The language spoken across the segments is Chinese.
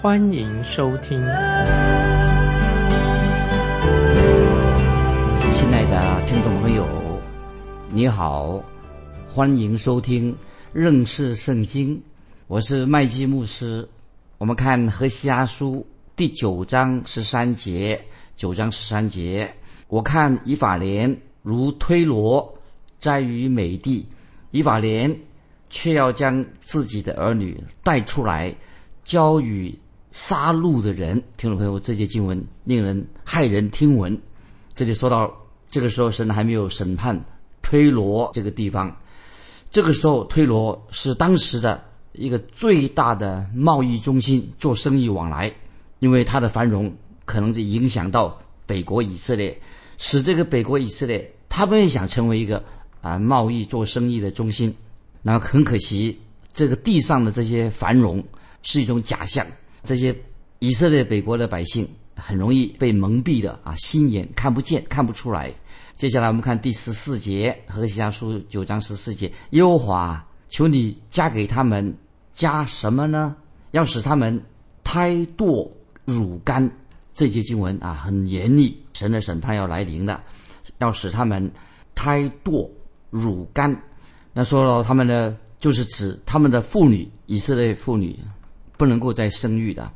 欢迎收听。亲爱的听众朋友，你好，欢迎收听认识圣经。我是麦基牧师，我们看何西阿书第九章十三节，九章十三节，我看以法莲如推罗在于美地，以法莲却要将自己的儿女带出来，交与杀戮的人。听众朋友，这些经文令人骇人听闻。这里说到，这个时候神还没有审判推罗这个地方，这个时候推罗是当时的。一个最大的贸易中心，做生意往来，因为它的繁荣可能就影响到北国以色列，使这个北国以色列他们也想成为一个啊贸易做生意的中心。那么很可惜，这个地上的这些繁荣是一种假象，这些以色列北国的百姓很容易被蒙蔽的啊，心眼看不见，看不出来。接下来我们看第十四节，何西阿书九章十四节，耶和华求你加给他们。加什么呢？要使他们胎堕乳干，这节经文啊很严厉，神的审判要来临了，要使他们胎堕乳干。那说了他们呢，就是指他们的妇女，以色列妇女不能够再生育的，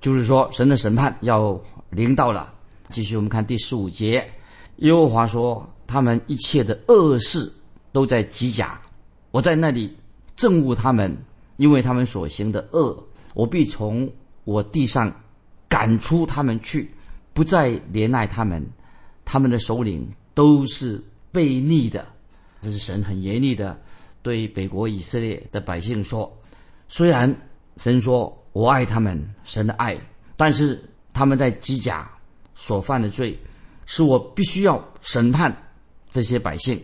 就是说神的审判要临到了。继续我们看第十五节，耶和华说：他们一切的恶事都在极甲，我在那里憎恶他们。因为他们所行的恶，我必从我地上赶出他们去，不再怜爱他们。他们的首领都是悖逆的。这是神很严厉的对北国以色列的百姓说：虽然神说我爱他们，神的爱，但是他们在机甲所犯的罪，是我必须要审判这些百姓。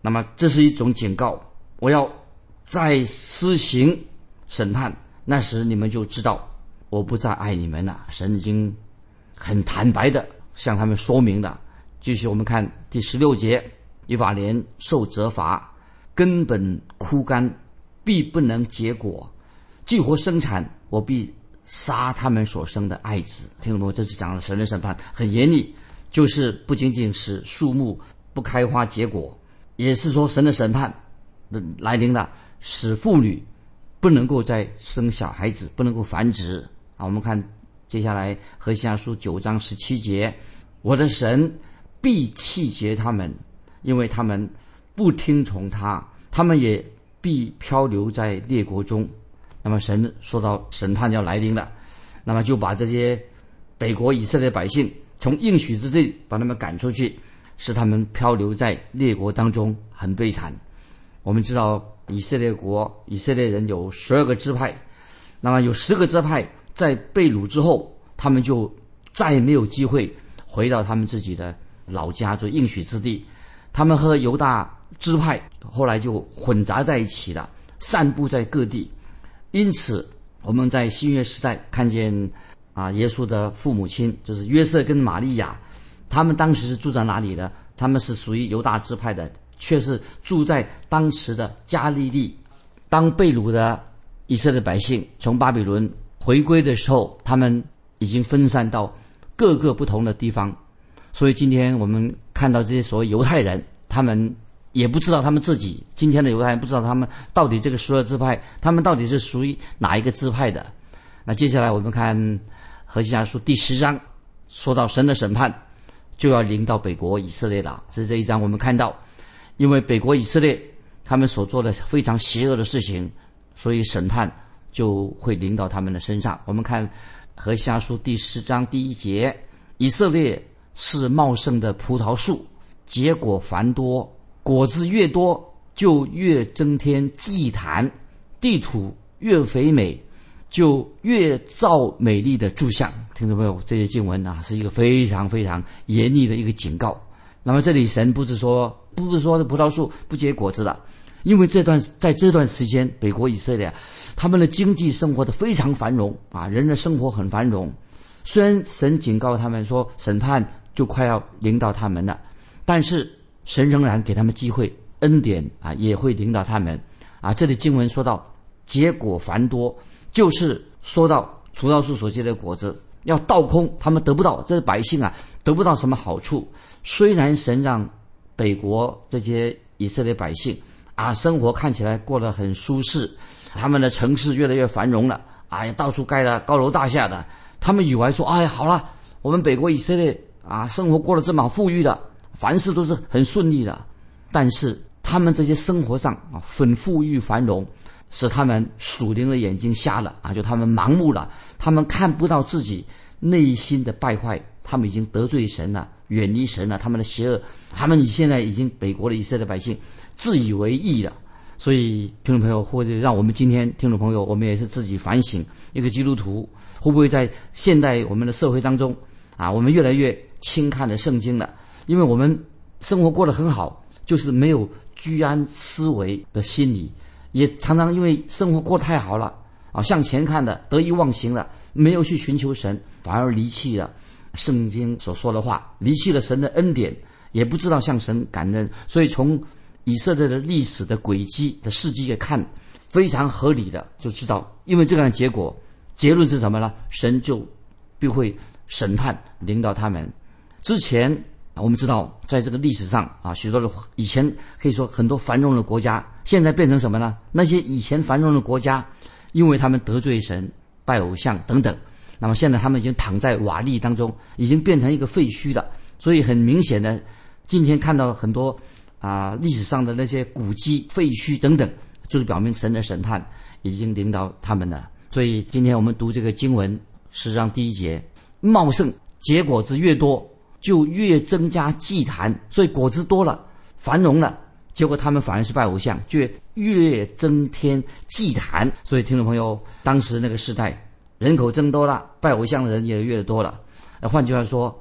那么这是一种警告，我要。再施行审判，那时你们就知道我不再爱你们了。神已经很坦白的向他们说明了。继续，我们看第十六节：以法莲受责罚，根本枯干，必不能结果；激活生产，我必杀他们所生的爱子。听懂没？这是讲了神的审判，很严厉，就是不仅仅是树木不开花结果，也是说神的审判的来临了。使妇女不能够再生小孩子，不能够繁殖啊！我们看接下来何西阿书九章十七节：我的神必弃绝他们，因为他们不听从他，他们也必漂流在列国中。那么神说到审判要来临了，那么就把这些北国以色列百姓从应许之地把他们赶出去，使他们漂流在列国当中，很悲惨。我们知道。以色列国以色列人有十二个支派，那么有十个支派在被掳之后，他们就再也没有机会回到他们自己的老家做应许之地。他们和犹大支派后来就混杂在一起了，散布在各地。因此，我们在新约时代看见啊，耶稣的父母亲就是约瑟跟玛利亚，他们当时是住在哪里的？他们是属于犹大支派的。却是住在当时的加利利。当被掳的以色列百姓从巴比伦回归的时候，他们已经分散到各个不同的地方。所以今天我们看到这些所谓犹太人，他们也不知道他们自己今天的犹太人不知道他们到底这个十二支派，他们到底是属于哪一个支派的。那接下来我们看何西阿书第十章，说到神的审判就要临到北国以色列了。这是这一章我们看到。因为北国以色列他们所做的非常邪恶的事情，所以审判就会临到他们的身上。我们看何西阿书第十章第一节：以色列是茂盛的葡萄树，结果繁多，果子越多就越增添祭坛；地土越肥美，就越造美丽的柱像。听众朋友，这些经文啊，是一个非常非常严厉的一个警告。那么这里神不是说，不是说这葡萄树不结果子了，因为这段在这段时间，北国以色列他们的经济生活的非常繁荣啊，人的生活很繁荣。虽然神警告他们说审判就快要临到他们了，但是神仍然给他们机会，恩典啊也会领导他们啊。这里经文说到结果繁多，就是说到葡萄树所结的果子。要倒空，他们得不到，这是百姓啊，得不到什么好处。虽然神让北国这些以色列百姓啊，生活看起来过得很舒适，他们的城市越来越繁荣了，哎呀，到处盖了高楼大厦的，他们以为说，哎呀，好了，我们北国以色列啊，生活过得这么富裕的，凡事都是很顺利的。但是他们这些生活上啊，很富裕繁荣。使他们属灵的眼睛瞎了啊！就他们盲目了，他们看不到自己内心的败坏，他们已经得罪神了，远离神了。他们的邪恶，他们现在已经北国的以色列百姓自以为义了。所以，听众朋友，或者让我们今天听众朋友，我们也是自己反省：一个基督徒会不会在现代我们的社会当中啊，我们越来越轻看了圣经了？因为我们生活过得很好，就是没有居安思危的心理。也常常因为生活过太好了啊，向前看的得意忘形了，没有去寻求神，反而离弃了圣经所说的话，离弃了神的恩典，也不知道向神感恩。所以从以色列的历史的轨迹的事迹来看，非常合理的就知道，因为这样的结果，结论是什么呢？神就必会审判领导他们。之前。我们知道，在这个历史上啊，许多的以前可以说很多繁荣的国家，现在变成什么呢？那些以前繁荣的国家，因为他们得罪神、拜偶像等等，那么现在他们已经躺在瓦砾当中，已经变成一个废墟了。所以很明显的，今天看到很多啊历史上的那些古迹、废墟等等，就是表明神的审判已经领导他们了。所以今天我们读这个经文，实际上第一节，茂盛结果子越多。就越增加祭坛，所以果子多了，繁荣了，结果他们反而是拜偶像，就越增添祭坛。所以听众朋友，当时那个时代，人口增多了，拜偶像的人也越多了。那换句话说，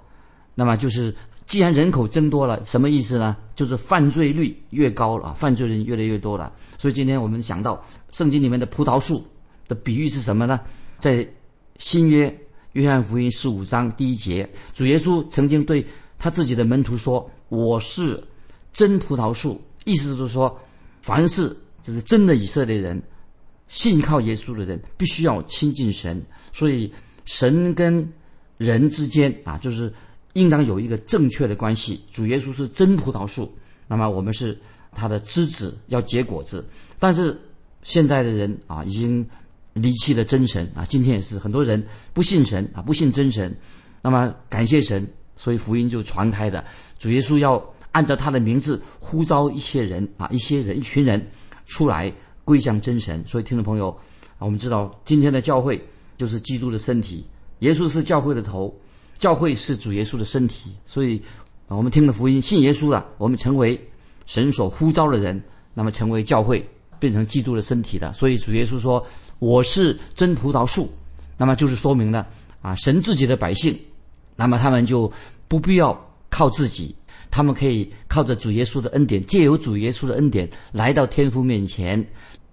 那么就是既然人口增多了，什么意思呢？就是犯罪率越高了，犯罪人越来越多了。所以今天我们想到圣经里面的葡萄树的比喻是什么呢？在新约。约翰福音十五章第一节，主耶稣曾经对他自己的门徒说：“我是真葡萄树。”意思就是说，凡是就是真的以色列人，信靠耶稣的人，必须要亲近神。所以，神跟人之间啊，就是应当有一个正确的关系。主耶稣是真葡萄树，那么我们是他的枝子，要结果子。但是现在的人啊，已经。离弃了真神啊！今天也是很多人不信神啊，不信真神。那么感谢神，所以福音就传开的。主耶稣要按照他的名字呼召一些人啊，一些人、一群人出来归向真神。所以听众朋友，我们知道今天的教会就是基督的身体，耶稣是教会的头，教会是主耶稣的身体。所以啊，我们听了福音，信耶稣了，我们成为神所呼召的人，那么成为教会，变成基督的身体的。所以主耶稣说。我是真葡萄树，那么就是说明了啊，神自己的百姓，那么他们就不必要靠自己，他们可以靠着主耶稣的恩典，借由主耶稣的恩典来到天父面前，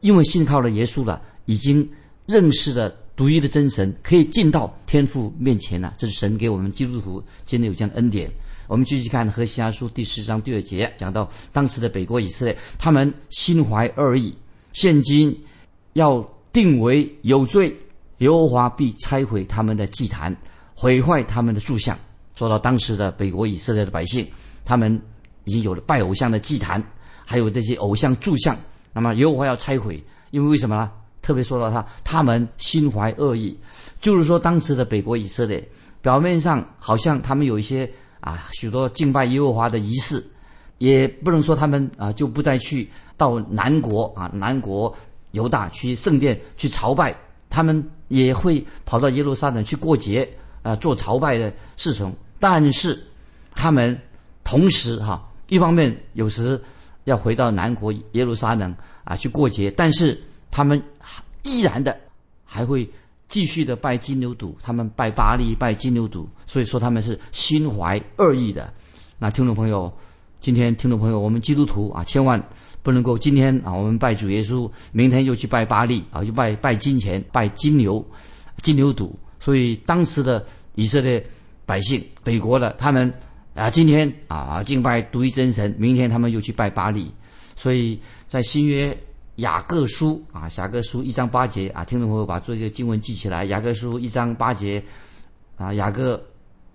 因为信靠了耶稣了，已经认识了独一的真神，可以进到天父面前了。这是神给我们基督徒今天有这样的恩典。我们继续看何西阿书第十章第二节，讲到当时的北国以色列，他们心怀恶意，现今要。定为有罪，耶和华必拆毁他们的祭坛，毁坏他们的柱像。说到当时的北国以色列的百姓，他们已经有了拜偶像的祭坛，还有这些偶像柱像。那么耶和华要拆毁，因为为什么呢？特别说到他，他们心怀恶意，就是说当时的北国以色列，表面上好像他们有一些啊许多敬拜耶和华的仪式，也不能说他们啊就不再去到南国啊南国。犹大去圣殿去朝拜，他们也会跑到耶路撒冷去过节，啊，做朝拜的事情。但是，他们同时哈，一方面有时要回到南国耶路撒冷啊去过节，但是他们依然的还会继续的拜金牛犊，他们拜巴利、拜金牛犊，所以说他们是心怀恶意的。那听众朋友，今天听众朋友，我们基督徒啊，千万不能够今天啊，我们拜主耶稣，明天又去拜巴利啊，又拜拜金钱、拜金牛、金牛犊。所以当时的以色列百姓、北国的他们啊，今天啊敬拜独一真神，明天他们又去拜巴利。所以在新约雅各书啊，雅各书一章八节啊，听众朋友把这些经文记起来。雅各书一章八节啊，雅各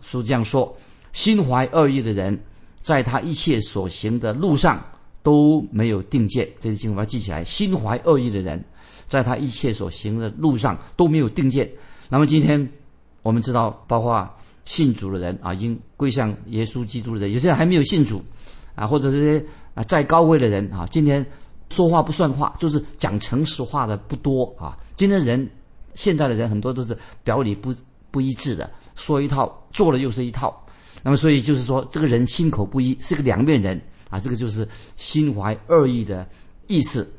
书这样说：心怀恶意的人，在他一切所行的路上都没有定见。这个经文要记起来。心怀恶意的人，在他一切所行的路上都没有定见。那么今天我们知道，包括信主的人啊，已经归向耶稣基督的人，有些人还没有信主。啊，或者这些啊，再高位的人啊，今天说话不算话，就是讲诚实话的不多啊。今天人，现在的人很多都是表里不不一致的，说一套做了又是一套。那么，所以就是说，这个人心口不一，是个两面人啊。这个就是心怀恶意的意思。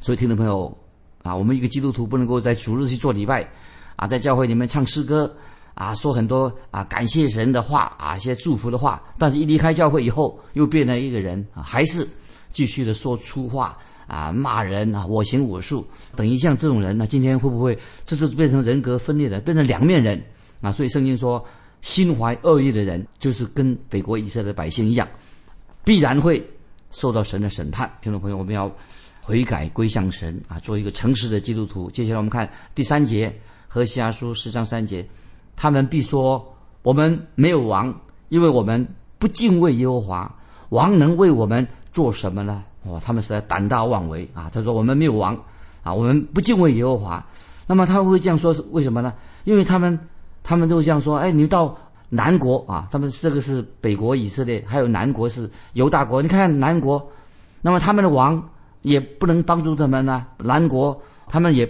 所以，听众朋友啊，我们一个基督徒不能够在主日去做礼拜啊，在教会里面唱诗歌。啊，说很多啊，感谢神的话啊，一些祝福的话，但是一离开教会以后，又变了一个人啊，还是继续的说粗话啊，骂人啊，我行我素，等于像这种人呢，今天会不会这是变成人格分裂的，变成两面人啊？所以圣经说，心怀恶意的人，就是跟北国以色列百姓一样，必然会受到神的审判。听众朋友，我们要悔改归向神啊，做一个诚实的基督徒。接下来我们看第三节，和西阿书十章三节。他们必说：“我们没有王，因为我们不敬畏耶和华。王能为我们做什么呢？”哦，他们实在胆大妄为啊！他说：“我们没有王，啊，我们不敬畏耶和华。”那么他会这样说为什么呢？因为他们他们都这样说：“哎，你到南国啊，他们这个是北国以色列，还有南国是犹大国。你看南国，那么他们的王也不能帮助他们呢。南国他们也。”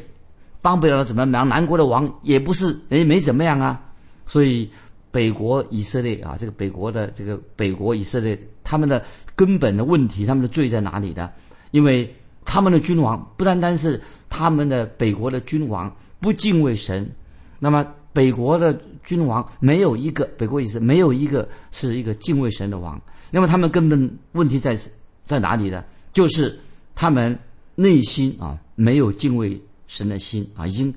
帮不了怎么忙？南国的王也不是也没怎么样啊，所以北国以色列啊，这个北国的这个北国以色列，他们的根本的问题，他们的罪在哪里呢？因为他们的君王不单单是他们的北国的君王不敬畏神，那么北国的君王没有一个北国也是没有一个是一个敬畏神的王，那么他们根本问题在在哪里呢？就是他们内心啊没有敬畏。神的心啊，已经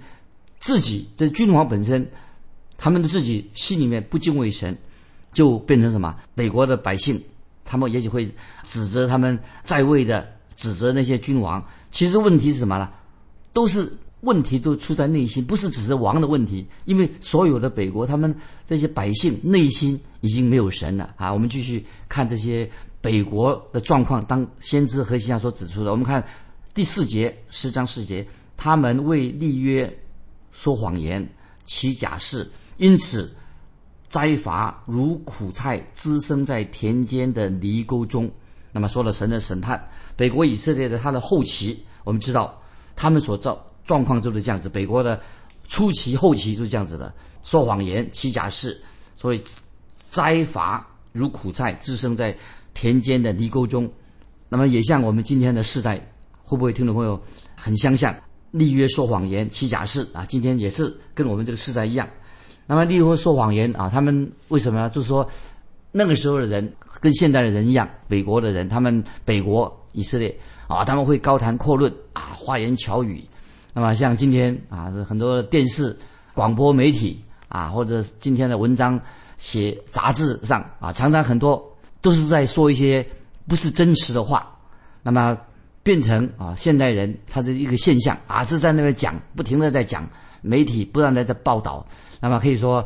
自己这君王本身，他们的自己心里面不敬畏神，就变成什么？北国的百姓，他们也许会指责他们在位的，指责那些君王。其实问题是什么呢？都是问题都出在内心，不是只是王的问题。因为所有的北国，他们这些百姓内心已经没有神了啊。我们继续看这些北国的状况，当先知何西亚所指出的。我们看第四节十章四节。他们为立约说谎言，起假誓，因此灾罚如苦菜滋生在田间的泥沟中。那么说了神的审判，北国以色列的他的后期，我们知道他们所造状况就是这样子。北国的初期、后期就是这样子的，说谎言、欺假事，所以灾罚如苦菜滋生在田间的泥沟中。那么也像我们今天的世代，会不会听众朋友很相像？立约说谎言，欺假事啊！今天也是跟我们这个时代一样。那么立约说谎言啊，他们为什么呢？就是说那个时候的人跟现代的人一样，北国的人，他们北国以色列啊，他们会高谈阔论啊，花言巧语。那么像今天啊，很多电视、广播媒体啊，或者今天的文章写杂志上啊，常常很多都是在说一些不是真实的话。那么。变成啊，现代人他是一个现象啊，是在那边讲，不停的在讲，媒体不断的在报道，那么可以说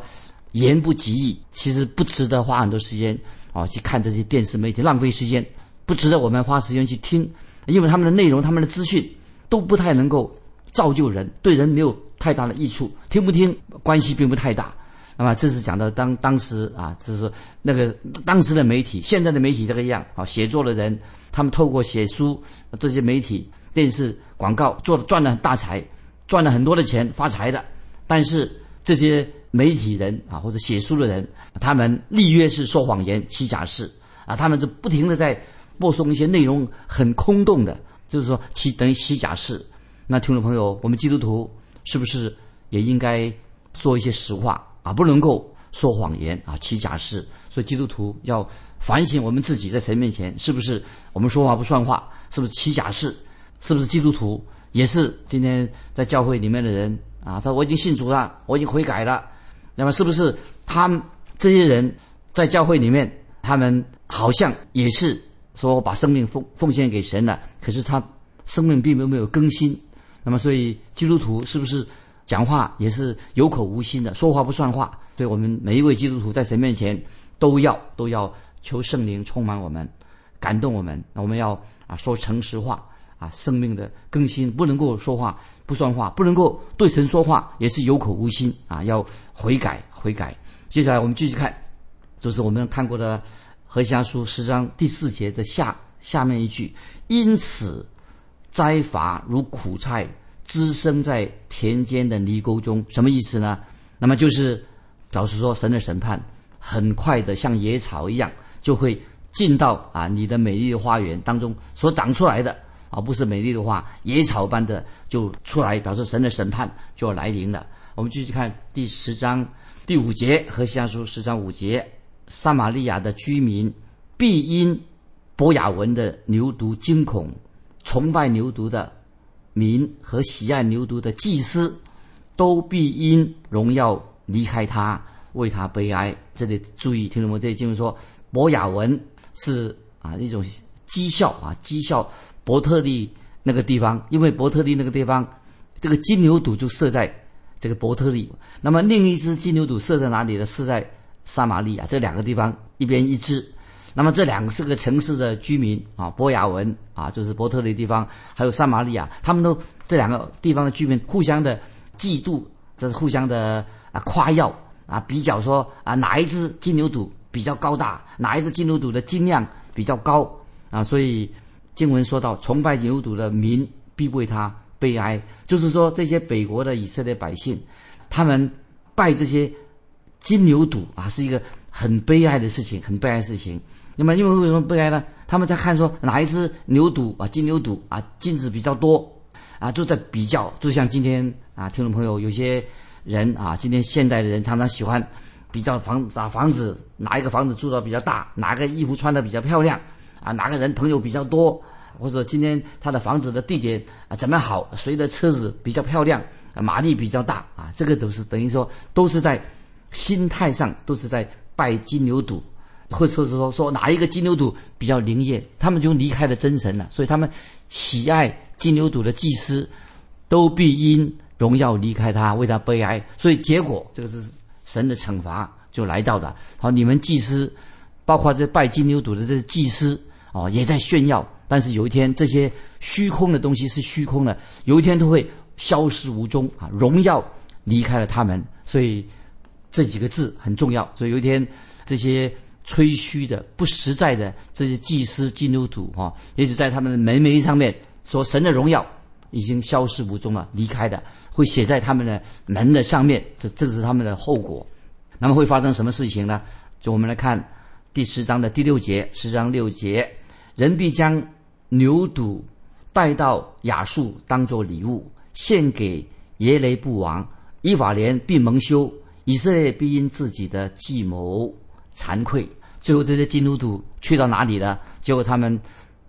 言不及义，其实不值得花很多时间啊去看这些电视媒体，浪费时间，不值得我们花时间去听，因为他们的内容、他们的资讯都不太能够造就人，对人没有太大的益处，听不听关系并不太大。那么这是讲到当当时啊，就是说那个当时的媒体，现在的媒体这个样啊，写作的人他们透过写书这些媒体、电视广告做赚了大财，赚了很多的钱发财的。但是这些媒体人啊，或者写书的人，他们立约是说谎言、起假誓啊，他们就不停的在播送一些内容很空洞的，就是说欺等于起假誓。那听众朋友，我们基督徒是不是？也应该说一些实话啊，不能够说谎言啊，欺假事。所以基督徒要反省我们自己在神面前是不是我们说话不算话，是不是欺假事，是不是基督徒也是今天在教会里面的人啊？他说我已经信主了，我已经悔改了，那么是不是他们这些人在教会里面，他们好像也是说把生命奉奉献给神了，可是他生命并没有没有更新。那么所以基督徒是不是讲话也是有口无心的，说话不算话？对我们每一位基督徒在神面前。都要都要求圣灵充满我们，感动我们。那我们要啊说诚实话啊，生命的更新不能够说话不算话，不能够对神说话也是有口无心啊，要悔改悔改。接下来我们继续看，就是我们看过的何西书十章第四节的下下面一句：因此灾罚如苦菜滋生在田间的泥沟中，什么意思呢？那么就是表示说神的审判。很快的，像野草一样，就会进到啊你的美丽的花园当中所长出来的，而不是美丽的花，野草般的就出来，表示神的审判就要来临了。我们继续看第十章第五节和西阿书十章五节：撒玛利亚的居民必因博雅文的牛犊惊恐，崇拜牛犊的民和喜爱牛犊的祭司，都必因荣耀离开他。为他悲哀，这里注意听懂吗？这里经文说，博雅文是啊一种讥笑啊讥笑伯特利那个地方，因为伯特利那个地方这个金牛犊就设在这个伯特利，那么另一只金牛犊设在哪里呢？设在撒玛利亚这两个地方一边一只，那么这两个是个城市的居民啊，博雅文啊就是伯特利地方，还有撒玛利亚，他们都这两个地方的居民互相的嫉妒，这是互相的啊夸耀。啊，比较说啊，哪一只金牛犊比较高大，哪一只金牛犊的斤量比较高啊？所以经文说到，崇拜牛犊的民必为他悲哀，就是说这些北国的以色列百姓，他们拜这些金牛犊啊，是一个很悲哀的事情，很悲哀的事情。那么因为为什么悲哀呢？他们在看说哪一只牛犊啊，金牛犊啊，金子比较多啊，就在比较，就像今天啊，听众朋友有些。人啊，今天现代的人常常喜欢比较房把房子哪一个房子住的比较大，哪个衣服穿的比较漂亮啊，哪个人朋友比较多，或者今天他的房子的地点啊怎么好，谁的车子比较漂亮，马力比较大啊，这个都是等于说都是在心态上都是在拜金牛犊，或者是说说哪一个金牛犊比较灵验，他们就离开了真神了，所以他们喜爱金牛犊的祭司都必因。荣耀离开他，为他悲哀，所以结果这个是神的惩罚就来到了。好，你们祭司，包括这拜金牛犊的这些祭司哦，也在炫耀。但是有一天，这些虚空的东西是虚空的，有一天都会消失无踪啊！荣耀离开了他们，所以这几个字很重要。所以有一天，这些吹嘘的、不实在的这些祭司金牛犊哈，也许在他们的门楣上面说神的荣耀。已经消失无踪了，离开的会写在他们的门的上面，这这是他们的后果。那么会发生什么事情呢？就我们来看第十章的第六节，十章六节，人必将牛犊带到雅述当作礼物，献给耶雷布王，以法莲必蒙羞，以色列必因自己的计谋惭愧。最后这些金牛犊去到哪里了？结果他们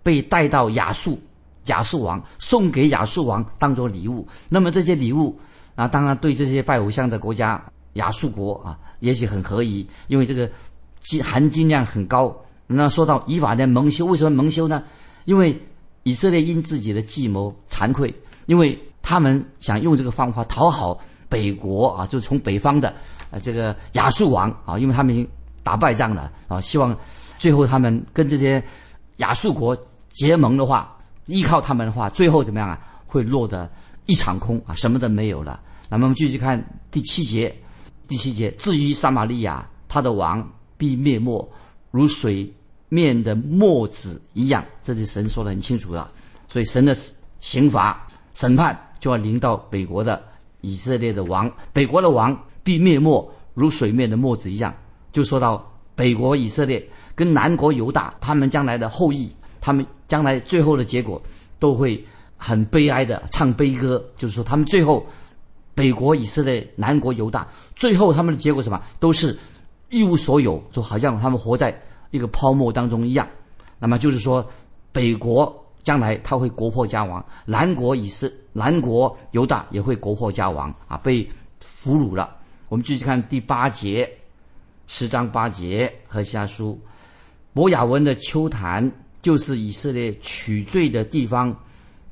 被带到亚述。亚述王送给亚述王当做礼物，那么这些礼物啊，当然对这些拜偶像的国家亚述国啊，也许很合宜，因为这个金含金量很高。那说到以法莲蒙羞，为什么蒙羞呢？因为以色列因自己的计谋惭愧，因为他们想用这个方法讨好北国啊，就从北方的呃这个亚述王啊，因为他们已经打败仗了啊，希望最后他们跟这些亚述国结盟的话。依靠他们的话，最后怎么样啊？会落得一场空啊，什么都没有了。那么我们继续看第七节，第七节，至于撒玛利亚，他的王必灭没，如水面的墨子一样。这是神说的很清楚了。所以神的刑罚审判就要临到北国的以色列的王，北国的王必灭没，如水面的墨子一样。就说到北国以色列跟南国犹大，他们将来的后裔。他们将来最后的结果都会很悲哀的唱悲歌，就是说他们最后北国以色列、南国犹大，最后他们的结果什么？都是一无所有，就好像他们活在一个泡沫当中一样。那么就是说，北国将来他会国破家亡，南国以色南国犹大也会国破家亡啊，被俘虏了。我们继续看第八节，十章八节和下书，伯雅文的秋坛就是以色列取罪的地方，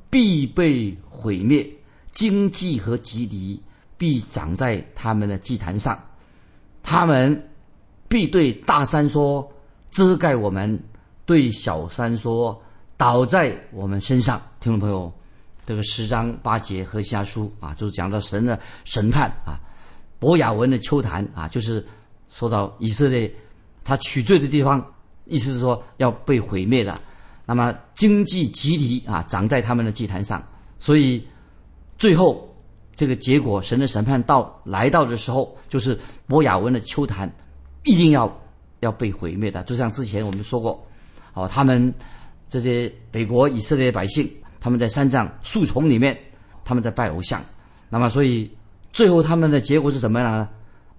必被毁灭。经济和吉离必长在他们的祭坛上，他们必对大山说：“遮盖我们。”对小山说：“倒在我们身上。”听众朋友，这个十章八节和下书啊，就是讲到神的审判啊。博雅文的秋坛啊，就是说到以色列他取罪的地方，意思是说要被毁灭的。那么经济集体啊，长在他们的祭坛上，所以。最后，这个结果，神的审判到来到的时候，就是博雅文的秋坛一定要要被毁灭的。就像之前我们说过，哦，他们这些北国以色列百姓，他们在山上树丛里面，他们在拜偶像。那么，所以最后他们的结果是什么样呢？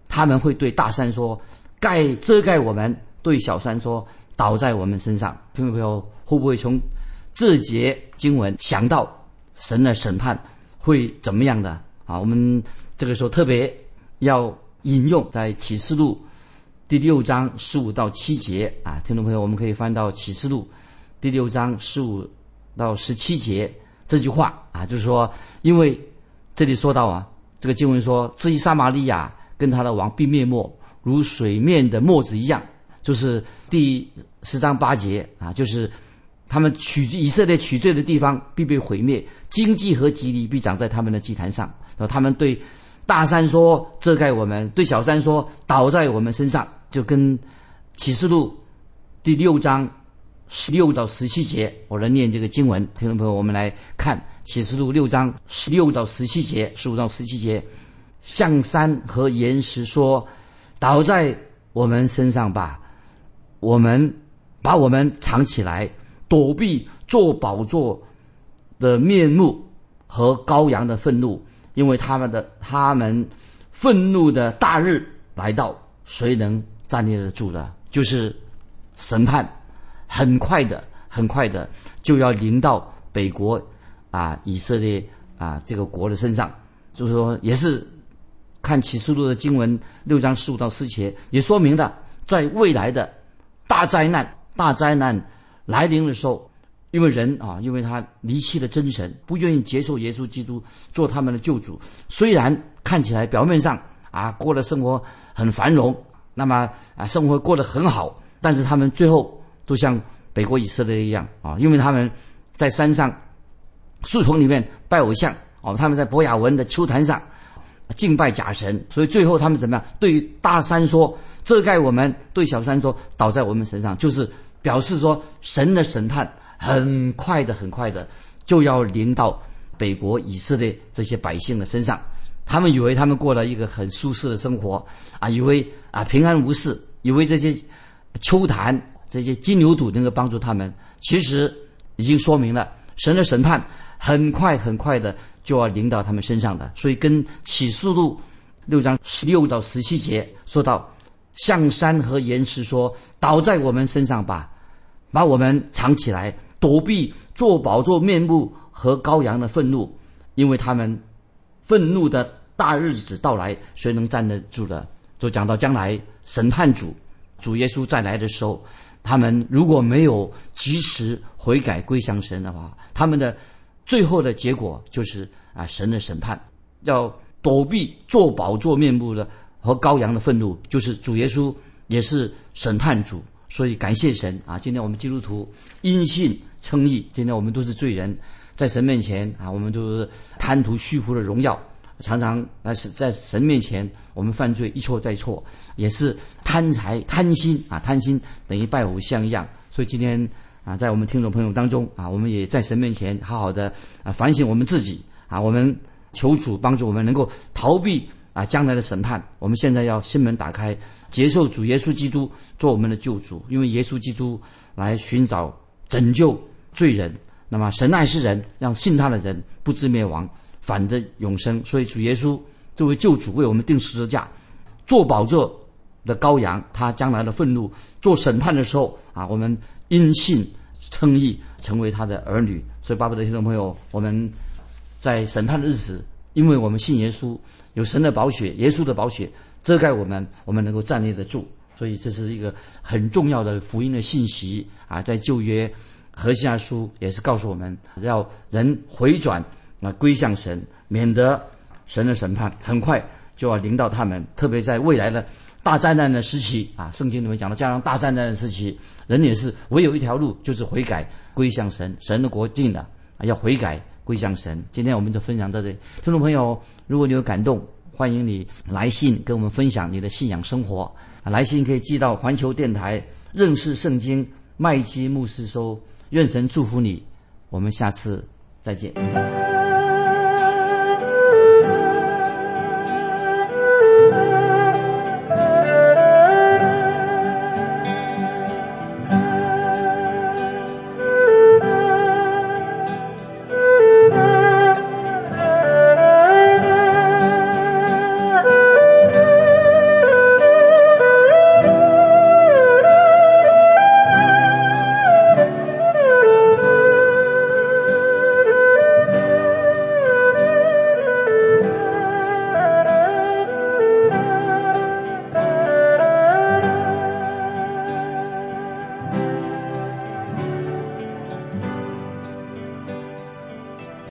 他们会对大山说：“盖遮盖我们。”对小山说：“倒在我们身上。”听众朋友，会不会从这节经文想到神的审判？会怎么样的啊？我们这个时候特别要引用在启示录第六章十五到七节啊，听众朋友，我们可以翻到启示录第六章十五到十七节这句话啊，就是说，因为这里说到啊，这个经文说，至于撒玛利亚跟他的王必灭没，如水面的沫子一样，就是第十章八节啊，就是。他们取以色列取罪的地方必被毁灭，经济和吉利必长在他们的祭坛上。然后他们对大山说：“遮盖我们。”对小山说：“倒在我们身上。”就跟启示录第六章十六到十七节，我来念这个经文。听众朋友，我们来看启示录六章十六到十七节，十五到十七节，向山和岩石说：“倒在我们身上吧，我们把我们藏起来。”躲避做宝座的面目和羔羊的愤怒，因为他们的他们愤怒的大日来到，谁能站立得住的？就是审判，很快的，很快的就要临到北国啊，以色列啊这个国的身上。就是说，也是看启示录的经文六章十五到四节，也说明了在未来的大灾难，大灾难。来临的时候，因为人啊，因为他离弃了真神，不愿意接受耶稣基督做他们的救主。虽然看起来表面上啊过的生活很繁荣，那么啊生活过得很好，但是他们最后都像北国以色列一样啊，因为他们在山上树丛里面拜偶像哦，他们在博雅文的秋坛上敬拜假神，所以最后他们怎么样？对大山说遮盖我们，对小山说倒在我们身上，就是。表示说，神的审判很快的、很快的就要临到北国以色列这些百姓的身上。他们以为他们过了一个很舒适的生活啊，以为啊平安无事，以为这些秋坛、这些金牛犊能够帮助他们。其实已经说明了，神的审判很快、很快的就要临到他们身上的。所以，跟启示录六章十六到十七节说到，向山和岩石说：“倒在我们身上吧。”把我们藏起来，躲避做宝座面目和羔羊的愤怒，因为他们愤怒的大日子到来，谁能站得住的？就讲到将来审判主主耶稣再来的时候，他们如果没有及时悔改归向神的话，他们的最后的结果就是啊，神的审判，要躲避做宝座面目的和羔羊的愤怒，就是主耶稣也是审判主。所以感谢神啊！今天我们基督徒因信称义，今天我们都是罪人，在神面前啊，我们都是贪图虚浮的荣耀，常常那是在神面前我们犯罪一错再错，也是贪财贪心啊，贪心等于拜偶像一样。所以今天啊，在我们听众朋友当中啊，我们也在神面前好好的啊反省我们自己啊，我们求主帮助我们能够逃避。啊，将来的审判，我们现在要心门打开，接受主耶稣基督做我们的救主，因为耶稣基督来寻找拯救罪人。那么神爱世人，让信他的人不至灭亡，反得永生。所以主耶稣这位救主为我们定十字架，做宝座的羔羊，他将来的愤怒做审判的时候啊，我们因信称义，成为他的儿女。所以，巴不得听众朋友，我们在审判的日子，因为我们信耶稣，有神的宝血，耶稣的宝血遮盖我们，我们能够站立得住。所以，这是一个很重要的福音的信息啊！在旧约和西阿书也是告诉我们要人回转啊，归向神，免得神的审判很快就要临到他们。特别在未来的大灾难的时期啊，圣经里面讲的加上大灾难的时期，人也是唯有一条路，就是悔改归向神。神的国定了，要悔改归向神。今天我们就分享到这里，听众朋友，如果你有感动，欢迎你来信跟我们分享你的信仰生活啊。来信可以寄到环球电台认识圣经麦基牧师收，愿神祝福你，我们下次再见。